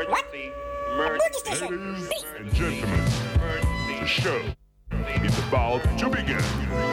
Emergency. Emergency. Ladies and gentlemen, the show is about to begin.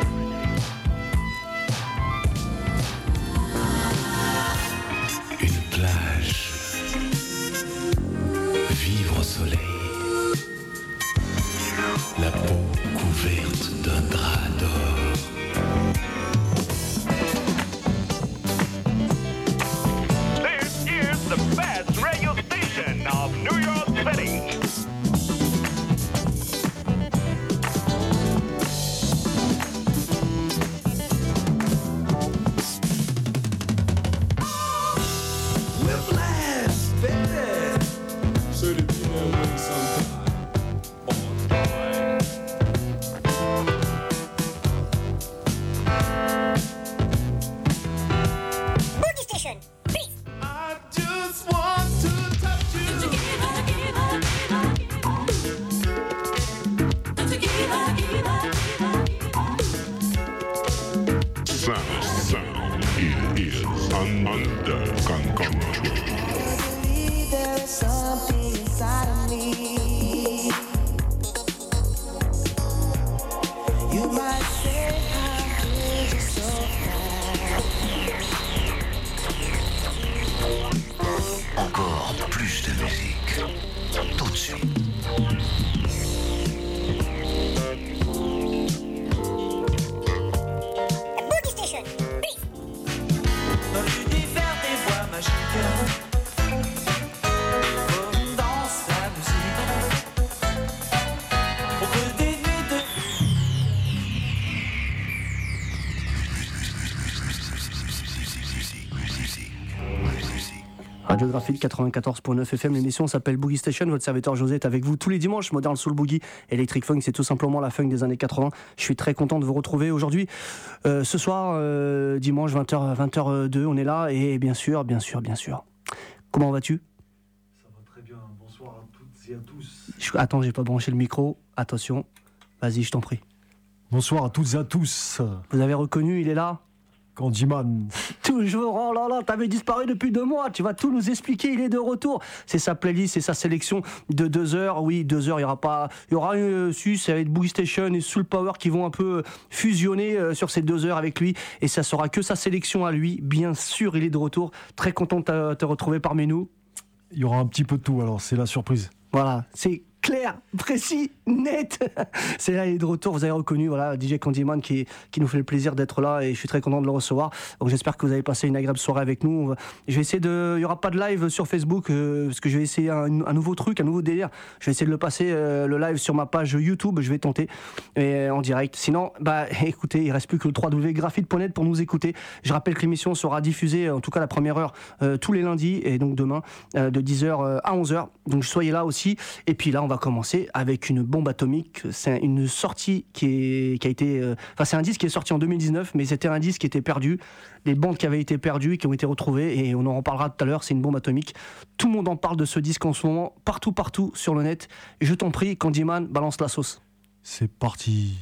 Radiographie 94.9 FM, l'émission s'appelle Boogie Station. Votre serviteur José est avec vous tous les dimanches. Modern Soul Boogie, Electric Funk, c'est tout simplement la funk des années 80. Je suis très content de vous retrouver aujourd'hui. Euh, ce soir, euh, dimanche 20h, 20h02, on est là et bien sûr, bien sûr, bien sûr. Comment vas-tu? Ça va très bien. Bonsoir à toutes et à tous. Je- Attends, j'ai pas branché le micro. Attention. Vas-y, je t'en prie. Bonsoir à toutes et à tous. Vous avez reconnu, il est là? Candyman. Toujours, oh là là, t'avais disparu depuis deux mois, tu vas tout nous expliquer, il est de retour. C'est sa playlist, c'est sa sélection de deux heures. Oui, deux heures, il y aura pas, il y aura euh, su, ça va être Boogie Station et Soul Power qui vont un peu fusionner euh, sur ces deux heures avec lui. Et ça sera que sa sélection à lui. Bien sûr, il est de retour. Très content de te- te retrouver parmi nous. Il y aura un petit peu de tout, alors c'est la surprise. Voilà, c'est clair, précis, net. c'est là, il est de retour. Vous avez reconnu, voilà, DJ Candyman qui, qui nous fait le plaisir d'être là et je suis très content de le recevoir. Donc j'espère que vous avez passé une agréable soirée avec nous. Je vais essayer de, il y aura pas de live sur Facebook euh, parce que je vais essayer un, nouveau truc, un nouveau délire. Je vais essayer de le passer euh, le live sur ma page YouTube. Je vais tenter euh, en direct. Sinon, bah écoutez, il reste plus que le www.graphite.net pour nous écouter. Je rappelle que l'émission sera diffusée, en tout cas la première heure, tous les lundis et donc demain de 10h à 11h. Donc soyez là aussi. Et puis là, on va commencer avec une bombe atomique. C'est une sortie qui, est, qui a été. euh, Enfin, c'est un disque qui est sorti en 2019, mais c'était un disque qui était perdu. Des bandes qui avaient été perdues, qui ont été retrouvées, et on en reparlera tout à l'heure. C'est une bombe atomique. Tout le monde en parle de ce disque en ce moment, partout, partout sur le net. Et je t'en prie, Candyman, balance la sauce. C'est parti.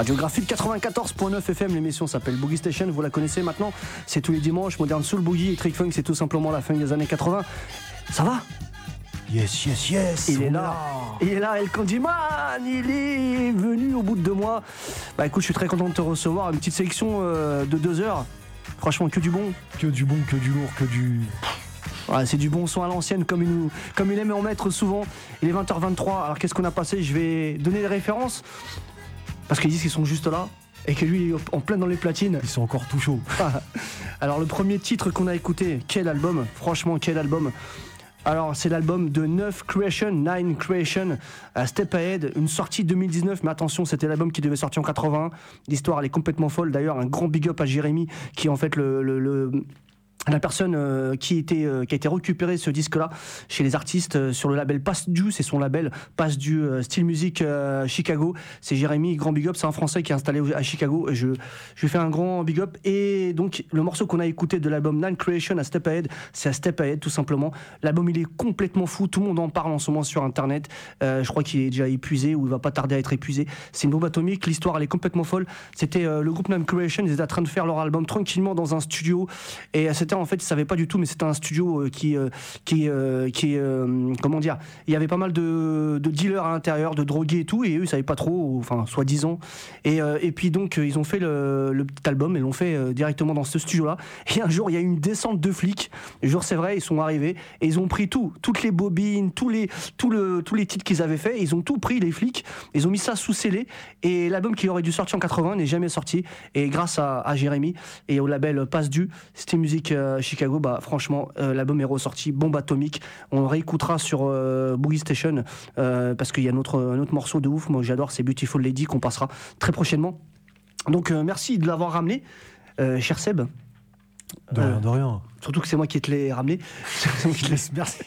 Radiographie 94.9 FM, l'émission s'appelle Boogie Station, vous la connaissez maintenant, c'est tous les dimanches, Modern Soul Boogie et Trick Funk, c'est tout simplement la fin des années 80. Ça va? Yes, yes, yes. Il est là, il est là, El Candyman, il est venu au bout de deux mois. Bah écoute, je suis très content de te recevoir, une petite sélection euh, de deux heures, franchement que du bon. Que du bon, que du lourd, que du. C'est du bon son à l'ancienne comme il, nous, comme il aime en mettre souvent. Il est 20h23, alors qu'est-ce qu'on a passé? Je vais donner les références, parce qu'ils disent qu'ils sont juste là, et que lui il est en plein dans les platines. Ils sont encore tout chauds. Alors le premier titre qu'on a écouté, quel album? Franchement, quel album! Alors c'est l'album de 9 Creation, 9 Creation, à Step Ahead, une sortie 2019, mais attention c'était l'album qui devait sortir en 81, l'histoire elle est complètement folle, d'ailleurs un grand big up à Jérémy qui est en fait le, le- le- la personne euh, euh, qui a été récupéré ce disque-là chez les artistes euh, sur le label Pass Due, c'est son label Pass euh, Style Music Chicago. C'est Jérémy, grand big up, c'est un Français qui est installé à Chicago. Je, je lui fais un grand big up. Et donc le morceau qu'on a écouté de l'album Nine Creation à Step Ahead, c'est à Step Ahead tout simplement. L'album il est complètement fou, tout le monde en parle en ce moment sur Internet. Je crois qu'il est déjà épuisé ou il va pas tarder à être épuisé. C'est une bombe atomique, l'histoire elle est complètement folle. C'était le groupe Nine Creation, ils étaient en train de faire leur album tranquillement dans un studio. Et euh, en fait, ils savaient pas du tout, mais c'était un studio euh, qui, euh, qui, euh, qui comment dire, il y avait pas mal de, de dealers à l'intérieur, de drogués et tout, et eux ils savaient pas trop, enfin soi-disant. Et, et puis donc ils ont fait le, petit album, ils l'ont fait directement dans ce studio-là. Et un jour il y a eu une descente de flics. Jour c'est vrai, ils sont arrivés et ils ont pris tout, toutes les bobines, tous les, tout le, tous les titres qu'ils avaient fait, ils ont tout pris les flics, ils ont mis ça sous scellé. Et l'album qui aurait dû sortir en 80 n'est jamais sorti. Et grâce à, à Jérémy et au label Passe Du, c'était musique euh, Chicago, bah franchement euh, l'album est ressorti, bombe atomique. On réécoutera sur euh, Boogie Station parce qu'il y a un autre, un autre morceau de ouf. Moi j'adore, c'est Beautiful Lady qu'on passera très prochainement. Donc merci de l'avoir ramené, cher Seb. De rien, de rien. Surtout que c'est moi qui te l'ai ramené. Merci.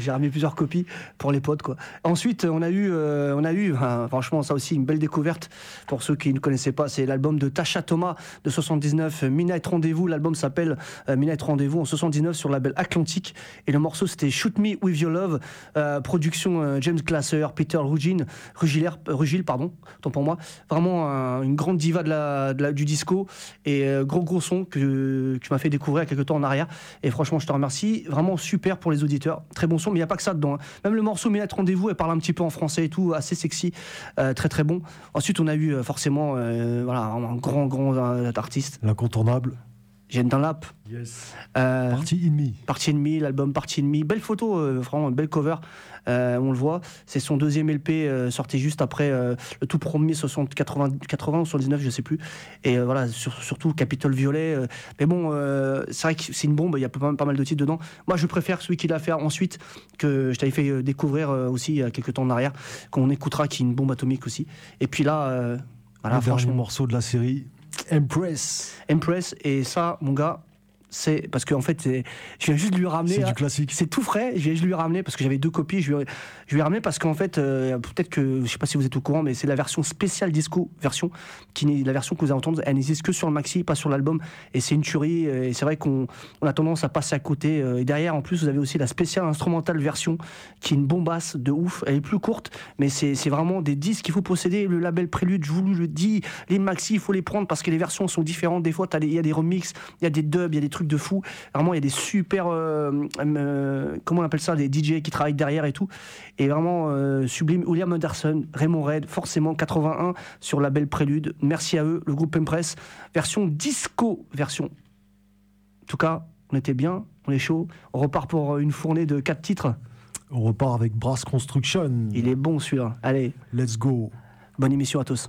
J'ai ramené plusieurs copies pour les potes. Quoi. Ensuite, on a eu, euh, on a eu franchement, ça aussi, une belle découverte pour ceux qui ne connaissaient pas. C'est l'album de Tasha Thomas de 79, Midnight Rendez-vous. L'album s'appelle euh, Midnight Rendez-vous en 79 sur le label Atlantique. Et le morceau, c'était Shoot Me With Your Love. Euh, production euh, James Glasser, Peter Rugin, Rugiller, euh, Rugil, pardon, tant pour moi. Vraiment un- une grande diva de la, de la- du disco. Et gros, gros son que, que tu m'as fait découvrir il y a quelques temps en arrière. Et franchement, je te remercie. Vraiment super pour les auditeurs. Très bon son, mais il n'y a pas que ça dedans. hein. Même le morceau Minette Rendez-vous, elle parle un petit peu en français et tout, assez sexy. Euh, très très bon. Ensuite, on a eu euh, forcément euh, voilà, un grand, grand artiste. L'incontournable. Jeanne Dunlap. Yes. Euh, Partie ennemie. Partie ennemie, l'album Partie ennemie. Belle photo, euh, vraiment, belle cover. Euh, on le voit. C'est son deuxième LP euh, sorti juste après euh, le tout premier 60, 80, 80 ou 79, je sais plus. Et voilà, sur- surtout Capitole Violet. mais bon, c'est vrai que c'est une bombe, il y a pas, pas mal de titres dedans. Moi, je préfère celui qu'il a fait ensuite, que je t'avais fait découvrir aussi il y a quelques temps en arrière, qu'on écoutera, qui est une bombe atomique aussi. Et puis là, voilà, le franchement. morceau de la série. Empress. Empress, et ça, mon gars, c'est parce qu'en fait, c'est- je viens juste de lui ramener. C'est du classique. C'est tout frais. Je viens juste de lui ramener parce que j'avais deux copies. Je lui, ai- je lui ai ramené parce qu'en fait, euh, peut-être que je sais pas si vous êtes au courant, mais c'est la version spéciale disco version qui n'est la version que vous entendue. Elle n'existe que sur le maxi, pas sur l'album. Et c'est une tuerie. euh, Et c'est vrai qu'on on a tendance à passer à côté. euh, Et derrière, en plus, vous avez aussi la spéciale instrumentale version qui est une bombasse de ouf. Elle est plus courte, mais c'est c'est vraiment des disques qu'il faut posséder. Le label Prélude, je vous le dis, les maxi, il faut les prendre parce que les versions sont différentes. Des fois, il y a des remixes, il y a des dubs, il y a des trucs de fou. Vraiment, il y a des super, euh, euh, comment on appelle ça, des DJ qui travaillent derrière et tout. Et vraiment euh, sublime. William Anderson, Raymond Red, forcément 81 sur le label Prélude. Merci à eux, le groupe Impress. Version disco, version. En tout cas, on était bien, on est chaud. On repart pour une fournée de 4 titres. On repart avec Brass Construction. Il est bon celui-là. Allez, Let's go. bonne émission à tous.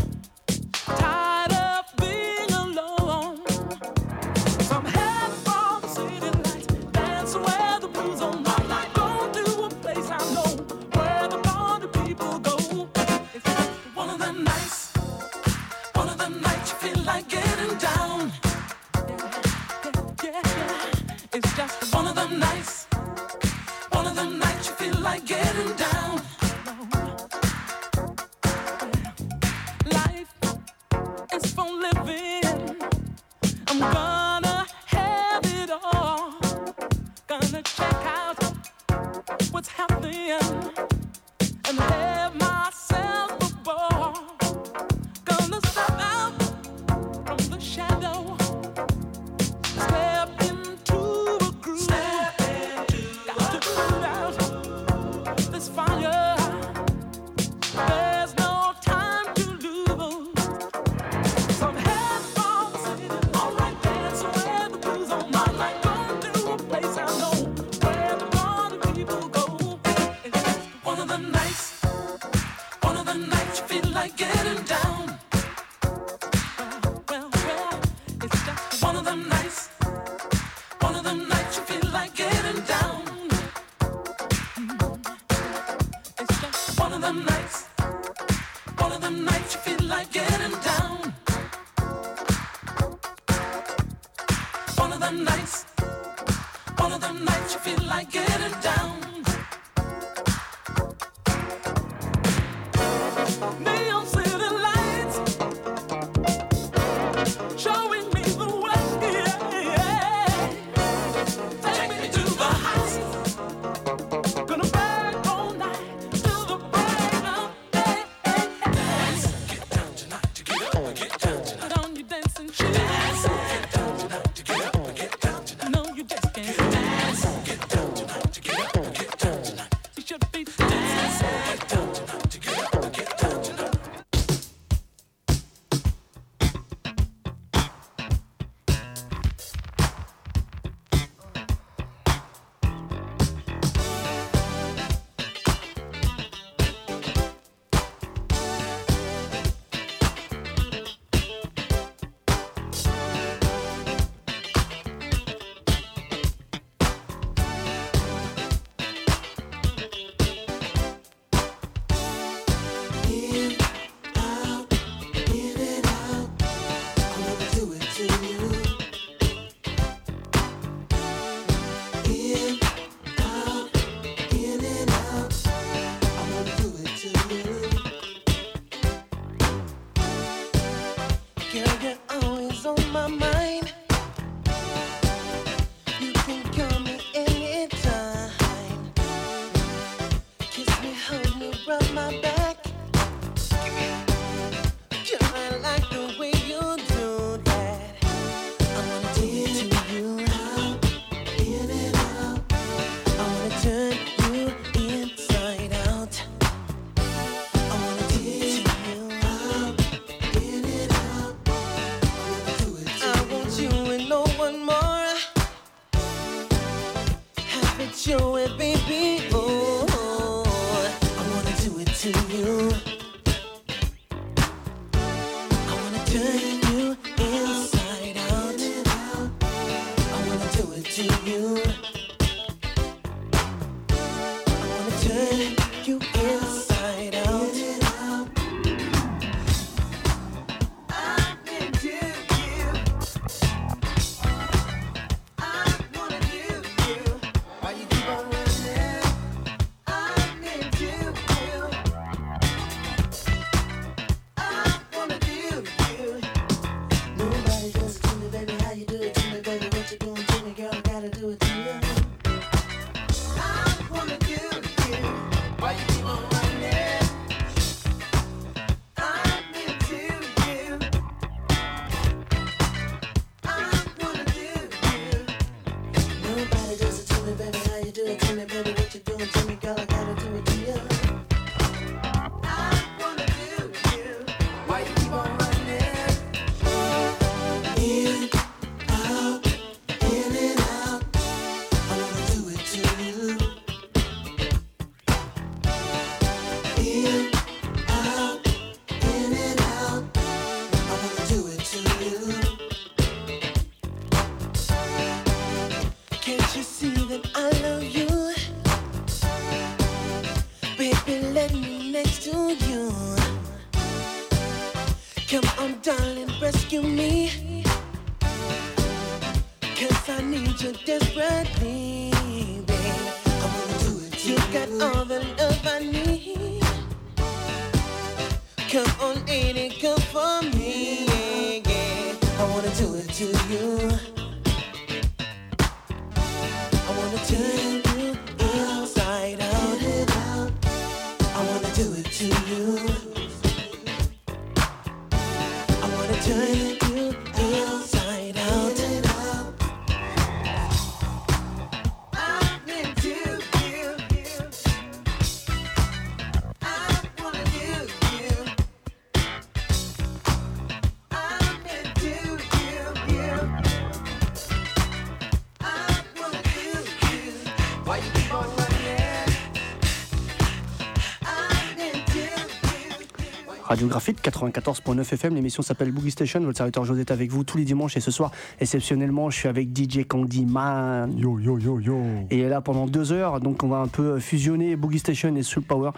Radio Graphite 94.9 FM. L'émission s'appelle Boogie Station. Votre serviteur José est avec vous tous les dimanches et ce soir, exceptionnellement, je suis avec DJ Candyman. Yo, yo, yo, yo. Et là pendant deux heures, donc on va un peu fusionner Boogie Station et Soul Power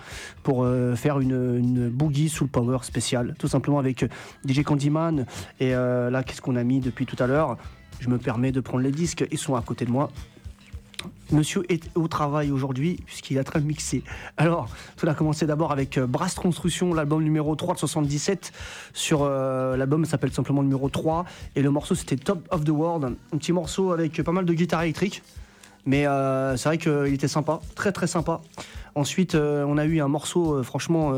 pour euh, faire une, une Boogie Soul Power spéciale, tout simplement avec euh, DJ Candyman. Et euh, là, qu'est-ce qu'on a mis depuis tout à l'heure? Je me permets de prendre les disques, ils sont à côté de moi. Monsieur est au travail aujourd'hui puisqu'il est en train de mixer. Alors, tout a commencé d'abord avec euh, Brass Construction, l'album numéro 3 de 77. Sur euh, l'album s'appelle simplement numéro 3 et le morceau c'était Top of the World, un petit morceau avec pas mal de guitare électrique. Mais euh, c'est vrai qu'il était sympa, très très sympa. Ensuite, euh, on a eu un morceau, franchement,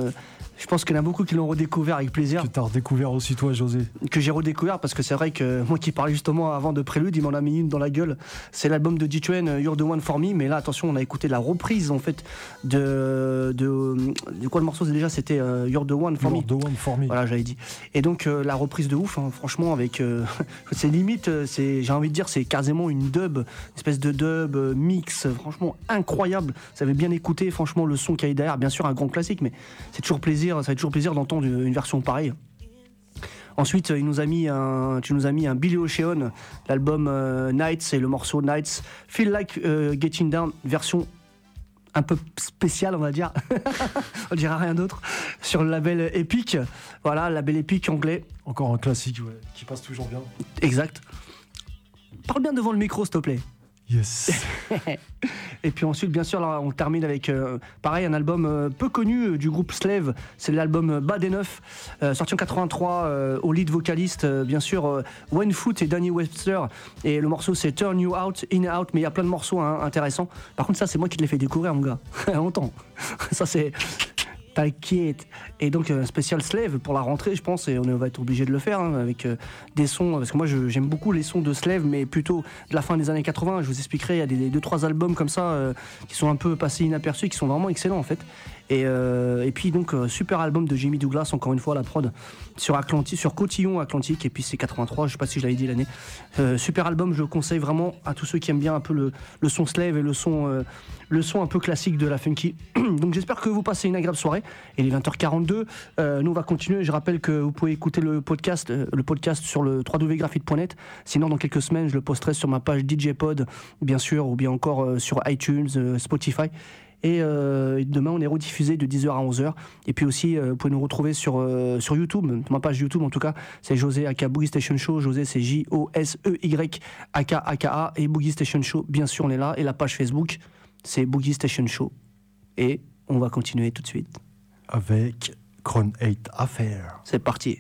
je pense qu'il y en a beaucoup qui l'ont redécouvert avec plaisir Que t'as redécouvert aussi toi, José. que j'ai redécouvert parce que c'est vrai que moi qui parlais justement avant de Prélude, il m'en a mis une dans la gueule. C'est l'album de D-Train, You're the One for Me. Mais là, attention, on a écouté la reprise en fait de. de, de quoi le morceau déjà C'était euh, You're the One for You're Me. the one for me. Voilà, j'avais dit. Et donc euh, la reprise de ouf, hein, franchement, avec euh, c'est limite, euh, c'est, j'ai envie de dire, c'est quasiment une dub, une espèce de dub mix, franchement incroyable. Vous avez bien écouté, franchement, le son qu'il y a derrière, bien sûr un grand classique, mais c'est toujours plaisir, ça fait toujours plaisir d'entendre une, version pareille. Ensuite, il nous a mis un, tu nous as mis un Billy Ocean, l'album euh, Nights et le morceau Nights. Feel Like euh, Getting Down, version un peu spéciale, on va dire. on dira rien d'autre. Sur le label Epic. Voilà, label Epic anglais. Encore un classique, ouais, qui passe toujours bien. Exact. Parle bien devant le micro, s'il te plaît. Yes. Et puis ensuite, bien sûr, on termine avec, euh, pareil, un album euh, peu connu euh, du groupe Slave. C'est l'album Bad Enough, euh, sorti en 83, euh, au lead vocaliste, bien sûr, Wayne Foot et Danny Webster. Et le morceau, c'est Turn You Out, In Out, mais il y a plein de morceaux hein, intéressants. Par contre, ça, c'est moi qui te l'ai fait découvrir, mon gars. Longtemps. ça, c'est. T'inquiète. Et donc, un spécial Slave pour la rentrée, je pense, et on va être obligé de le faire, hein, avec euh, des sons. Parce que moi, j'aime beaucoup les sons de Slave, mais plutôt de la fin des années 80. Je vous expliquerai, il y a des, deux, trois albums comme ça euh, qui sont un peu passés inaperçus, qui sont vraiment excellents, en fait. Et, euh, et puis, donc, euh, super album de Jimmy Douglas, encore une fois, la prod, sur, Cotillon Atlantique, et puis c'est 83, je sais pas si je l'avais dit l'année. Euh, super album, je le conseille vraiment à tous ceux qui aiment bien un peu le, son Slave et le son, le son un peu classique de la funky. Donc j'espère que vous passez une agréable soirée. Il est 20h42. Euh, nous on va continuer. Je rappelle que vous pouvez écouter le podcast, le podcast sur le www.graphite.net. Sinon dans quelques semaines je le posterai sur ma page DJ Pod, bien sûr, ou bien encore sur iTunes, Spotify. Et euh, demain, on est rediffusé de 10h à 11h. Et puis aussi, euh, vous pouvez nous retrouver sur, euh, sur YouTube, ma page YouTube en tout cas. C'est José Aka Boogie Station Show. José, c'est J-O-S-E-Y A-K-A-K-A. Et Boogie Station Show, bien sûr, on est là. Et la page Facebook, c'est Boogie Station Show. Et on va continuer tout de suite. Avec Cron 8 Affair. C'est parti.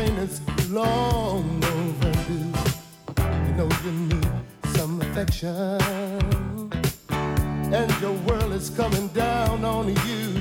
train is long overdue. You know you need some affection, and your world is coming down on you.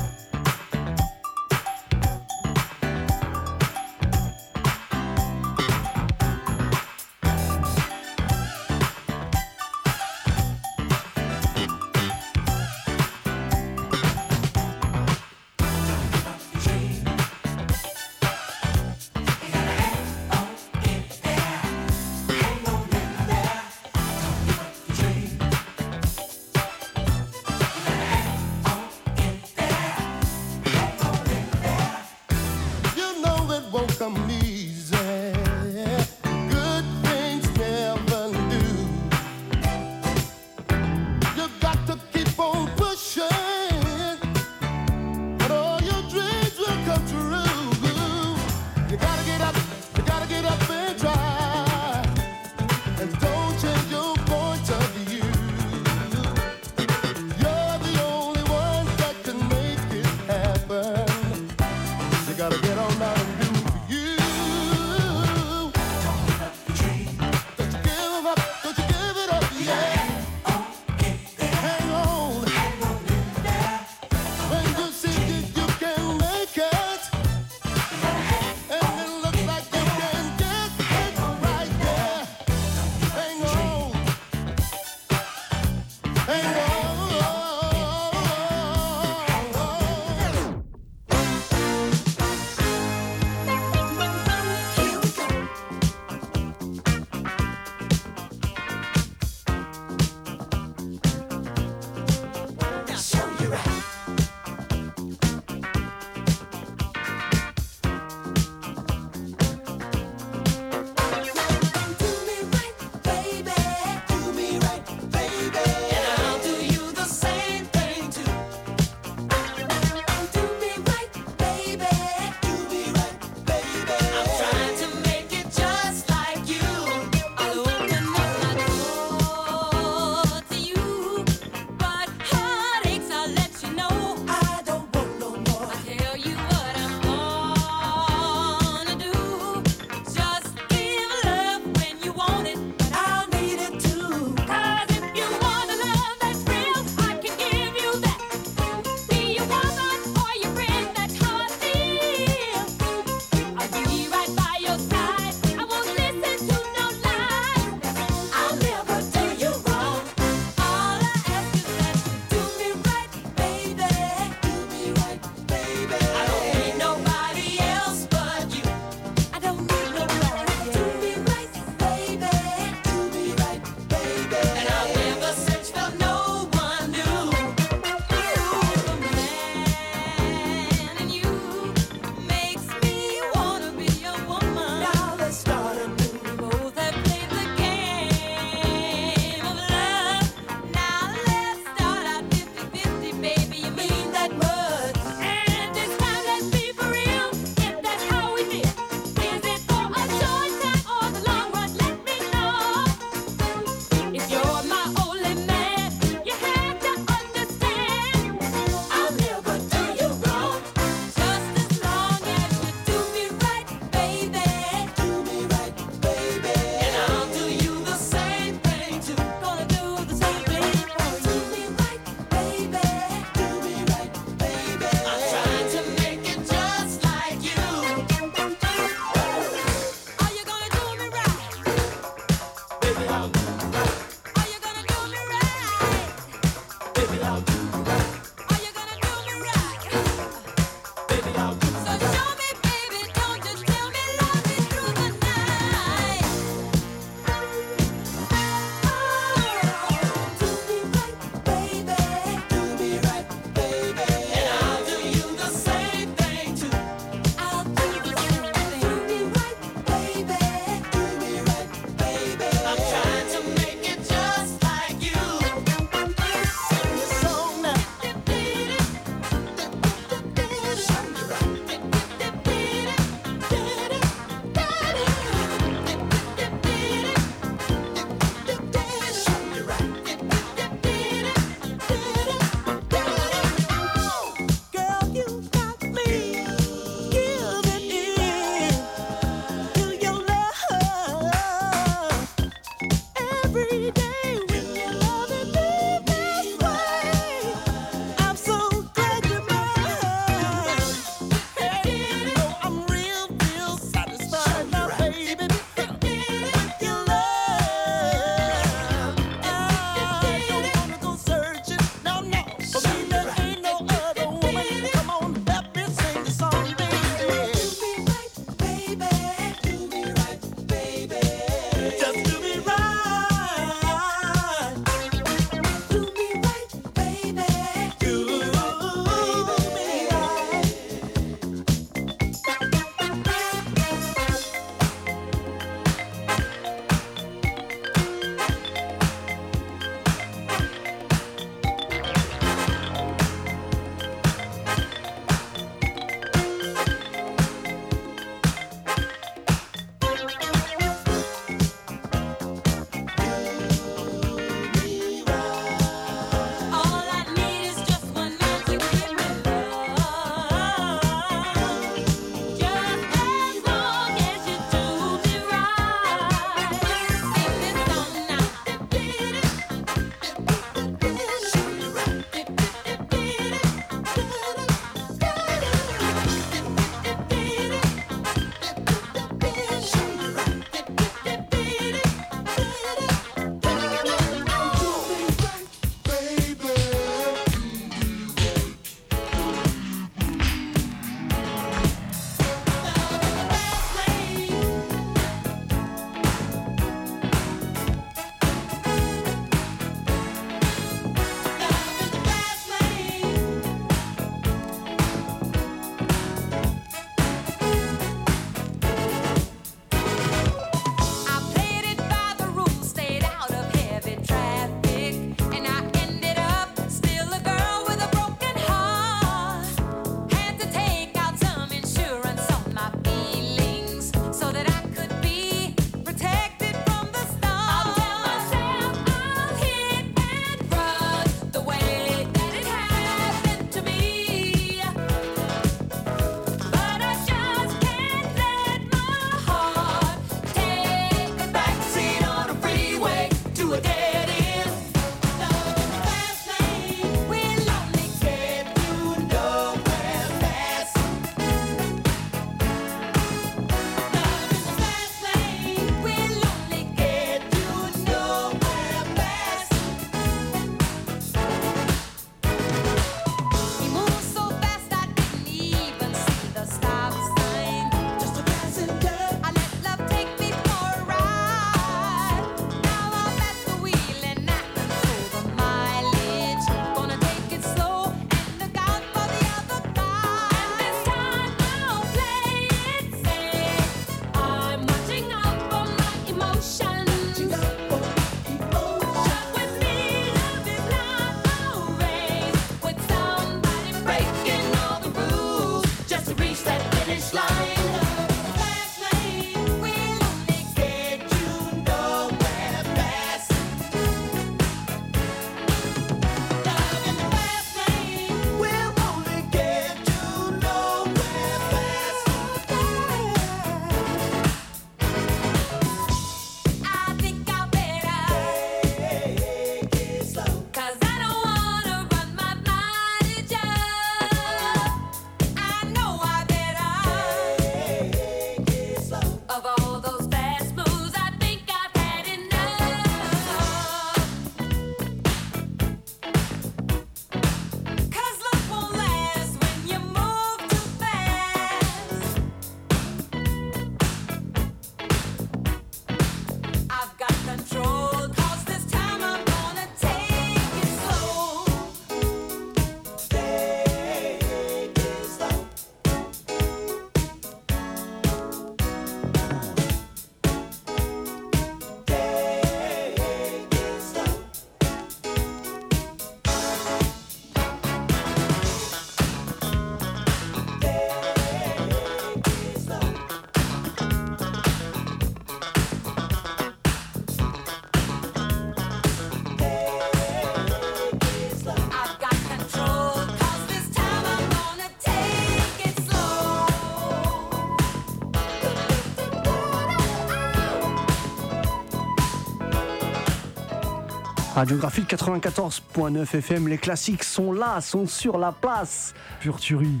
Radiographie 94.9 FM, les classiques sont là, sont sur la place. Pure tuerie.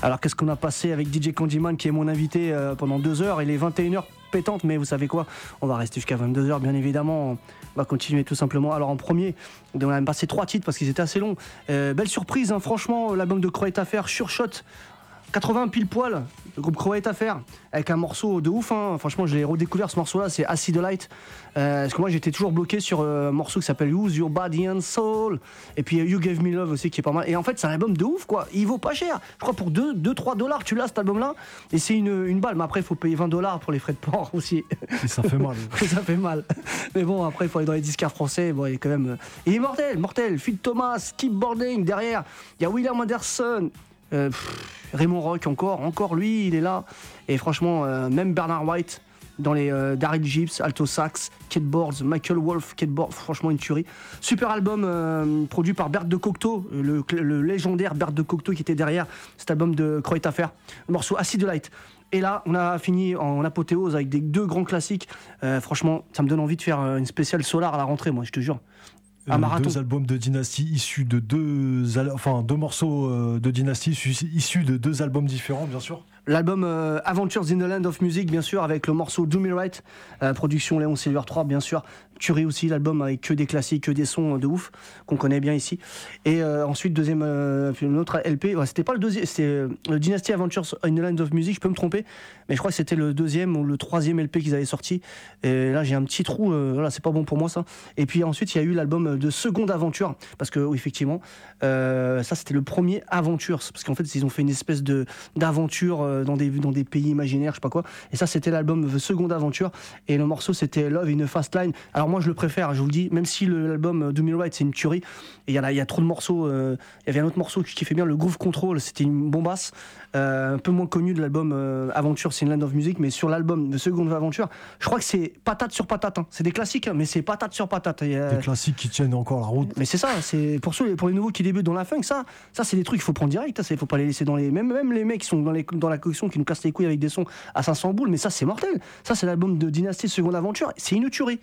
Alors qu'est-ce qu'on a passé avec DJ Candyman qui est mon invité euh, pendant deux heures? Il est 21h pétante, mais vous savez quoi? On va rester jusqu'à 22h bien évidemment. On va continuer tout simplement. Alors en premier, on a même passé trois titres parce qu'ils étaient assez longs. Euh, belle surprise, hein, franchement, l'album de Croix Affaire, Surshot. 80 pile poil, le groupe Croix Affaire, avec un morceau de ouf. hein. Franchement, je l'ai redécouvert ce morceau-là, c'est Acid Light. Euh, parce que moi, j'étais toujours bloqué sur euh, un morceau qui s'appelle Use Your Body and Soul? Et puis You Gave Me Love aussi, qui est pas mal. Et en fait, c'est un album de ouf, quoi. Il vaut pas cher. Je crois pour 2-3 dollars, tu l'as cet album-là. Et c'est une, une balle. Mais après, il faut payer 20 dollars pour les frais de port aussi. Et ça fait mal. ça fait mal. Mais bon, après, il faut aller dans les disquaires français. Bon, il est quand même. euh, Il est mortel, mortel. Phil Thomas, Keep Boarding derrière. Il y a William Anderson. Euh, Raymond Rock encore, encore lui, il est là. Et franchement, euh, même Bernard White dans les euh, Daryl Gibbs, Alto Sax, Kate Boards, Michael Wolf, Kate Boards, franchement une tuerie. Super album produit par Bert de Cocteau, le, légendaire Bert de Cocteau qui était derrière cet album de Croix Affaire. Le morceau Acid Light. Et là, on a fini en apothéose avec des deux grands classiques. Franchement, ça me donne envie de faire une spéciale Solar à la rentrée, moi, je te jure. Un marathon. Deux albums de Dynasty issus de deux, al- enfin deux morceaux euh, de Dynasty issus issus de deux albums différents, bien sûr. L'album euh, Adventures in the Land of Music, bien sûr, avec le morceau Do Me Right, euh, production Léon Silver 3, bien sûr. Tuerie aussi, l'album avec que des classiques, que des sons euh, de ouf, qu'on connaît bien ici. Et euh, ensuite, deuxième, euh, une autre LP, c'était pas le deuxième, c'était euh, le Dynasty Adventures in the Land of Music, je peux me tromper, mais je crois que c'était le deuxième ou le troisième LP qu'ils avaient sorti. Et là, j'ai un petit trou, euh, voilà, c'est pas bon pour moi ça. Et puis ensuite, il y a eu l'album de Seconde Aventure, parce que, effectivement, ça c'était le premier Aventure, parce qu'en fait, ils ont fait une espèce de d'aventure dans des, dans des pays imaginaires, je sais pas quoi. Et ça, c'était l'album Seconde Aventure. Et le morceau, c'était Love in a Fast Line. Alors moi, je le préfère, je vous le dis, même si l'album euh, Do Me Right, c'est une tuerie. Et il y, en a- il y a trop de morceaux. euh, Il y avait un autre morceau qui, qui fait bien, le Groove Control, c'était une bombasse. Euh, un peu moins connu de l'album euh, Aventure, c'est une Land of Music. Mais sur l'album The Seconde Aventure, je crois que c'est patate sur patate. hein. C'est des classiques, hein, mais c'est patate sur patate. Et, euh, Des classiques qui tiennent encore la route. mais c'est ça, c'est pour ceux, pour les nouveaux qui débutent dans la funk, ça, ça c'est des trucs qu'il faut prendre direct. Il faut pas les laisser dans les, même même les mecs qui sont dans les dans la collection qui nous cassent les couilles avec des sons à 500 boules. Mais ça c'est mortel. Ça c'est l'album de Dynasty Seconde Aventure. C'est une tuerie.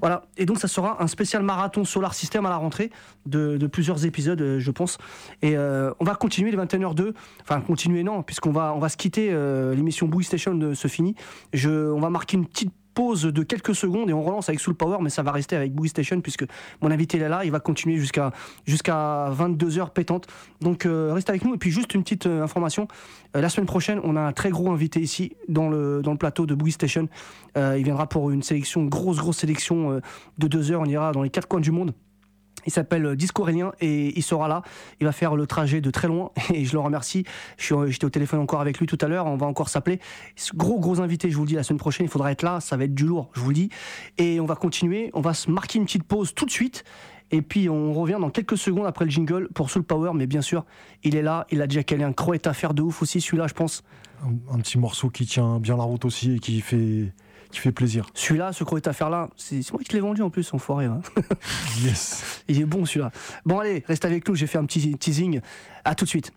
Voilà. Et donc ça sera un spécial marathon Solar System à la rentrée de, de plusieurs épisodes, je pense. Et on va continuer les 21h2. Enfin continuer non, puisqu'on va on va se quitter. euh, L'émission Boogie Station se finit. Je, on va marquer une petite pause de quelques secondes et on relance avec Soul Power, mais ça va rester avec Boogie Station puisque mon invité est là, il va continuer jusqu'à jusqu'à 22h pétante. Donc euh, reste avec nous et puis juste une petite euh, information. La semaine prochaine, on a un très gros invité ici dans le dans le plateau de Boogie Station. Il viendra pour une sélection, grosse grosse sélection de deux heures. On ira dans les quatre coins du monde. Il s'appelle euh, Disco Aurélien et il sera là. Il va faire le trajet de très loin et je le remercie. J'étais au téléphone encore avec lui tout à l'heure. On va encore s'appeler. Gros, gros invité, je vous le dis, la semaine prochaine. Il faudra être là. Ça va être du lourd, je vous le dis. Et on va continuer. On va se marquer une petite pause tout de suite. Et puis on revient dans quelques secondes après le jingle pour Soul Power. Mais bien sûr, il est là. Il a déjà calé un croette à faire de ouf aussi, celui-là, je pense. Un petit morceau qui tient bien la route aussi et qui fait, qui fait plaisir. Celui-là, ce croette à faire là, c'est c'est moi qui te l'ai vendu en plus, enfoiré. hein. Yes. Il est bon celui-là. Bon, allez, reste avec nous. J'ai fait un petit teasing. À tout de suite.